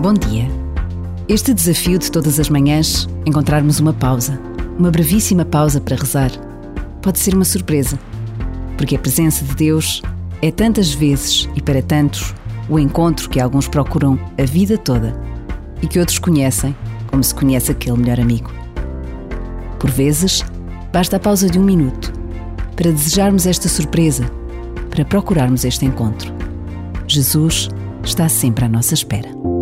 Bom dia. Este desafio de todas as manhãs, encontrarmos uma pausa, uma brevíssima pausa para rezar, pode ser uma surpresa, porque a presença de Deus é tantas vezes e para tantos o encontro que alguns procuram a vida toda e que outros conhecem como se conhece aquele melhor amigo. Por vezes, basta a pausa de um minuto para desejarmos esta surpresa, para procurarmos este encontro. Jesus está sempre à nossa espera.